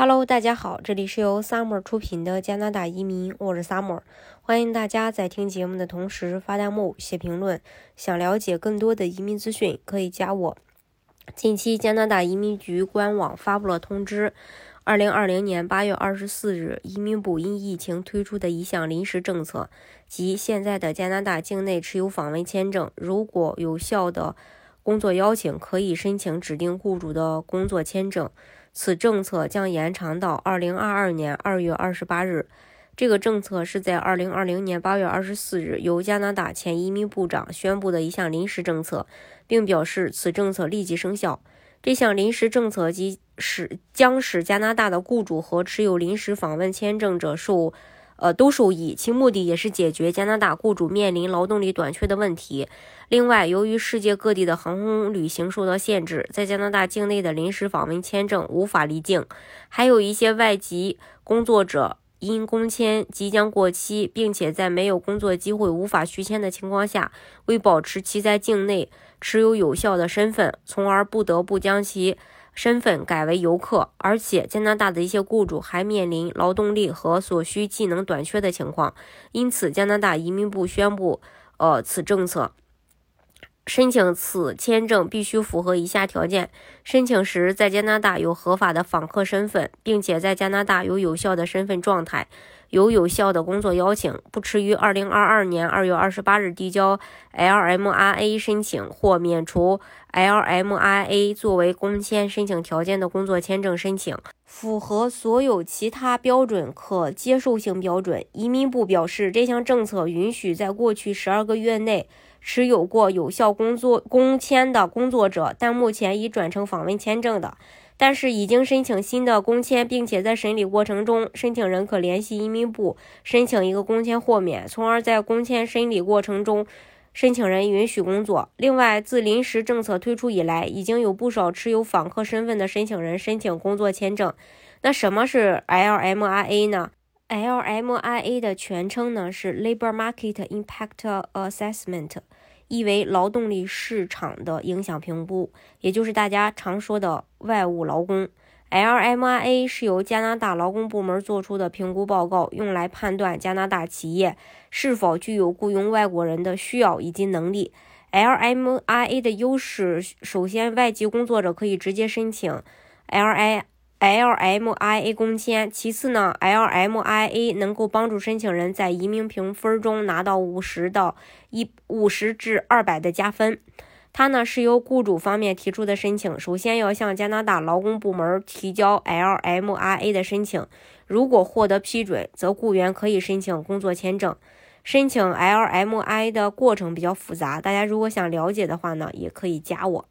Hello，大家好，这里是由 Summer 出品的加拿大移民，我是 Summer，欢迎大家在听节目的同时发弹幕、写评论。想了解更多的移民资讯，可以加我。近期加拿大移民局官网发布了通知，二零二零年八月二十四日，移民部因疫情推出的一项临时政策，即现在的加拿大境内持有访问签证，如果有效的工作邀请，可以申请指定雇主的工作签证。此政策将延长到二零二二年二月二十八日。这个政策是在二零二零年八月二十四日由加拿大前移民部长宣布的一项临时政策，并表示此政策立即生效。这项临时政策即使将使加拿大的雇主和持有临时访问签证者受。呃，都受益。其目的也是解决加拿大雇主面临劳动力短缺的问题。另外，由于世界各地的航空旅行受到限制，在加拿大境内的临时访问签证无法离境。还有一些外籍工作者因工签即将过期，并且在没有工作机会无法续签的情况下，为保持其在境内持有有效的身份，从而不得不将其。身份改为游客，而且加拿大的一些雇主还面临劳动力和所需技能短缺的情况，因此加拿大移民部宣布，呃，此政策。申请此签证必须符合以下条件：申请时在加拿大有合法的访客身份，并且在加拿大有有效的身份状态，有有效的工作邀请，不迟于二零二二年二月二十八日递交 LMRA 申请或免除 LMRA 作为工签申请条件的工作签证申请，符合所有其他标准可接受性标准。移民部表示，这项政策允许在过去十二个月内。持有过有效工作工签的工作者，但目前已转成访问签证的，但是已经申请新的工签，并且在审理过程中，申请人可联系移民部申请一个工签豁免，从而在工签审理过程中，申请人允许工作。另外，自临时政策推出以来，已经有不少持有访客身份的申请人申请工作签证。那什么是 LMRA 呢 LMIA 的全称呢是 Labor Market Impact Assessment。意为劳动力市场的影响评估，也就是大家常说的外务劳工。LMIA 是由加拿大劳工部门做出的评估报告，用来判断加拿大企业是否具有雇佣外国人的需要以及能力。LMIA 的优势，首先，外籍工作者可以直接申请 LIA。LMIA 工签，其次呢，LMIA 能够帮助申请人在移民评分中拿到五十到一五十至二百的加分。它呢是由雇主方面提出的申请，首先要向加拿大劳工部门提交 LMIA 的申请，如果获得批准，则雇员可以申请工作签证。申请 LMIA 的过程比较复杂，大家如果想了解的话呢，也可以加我。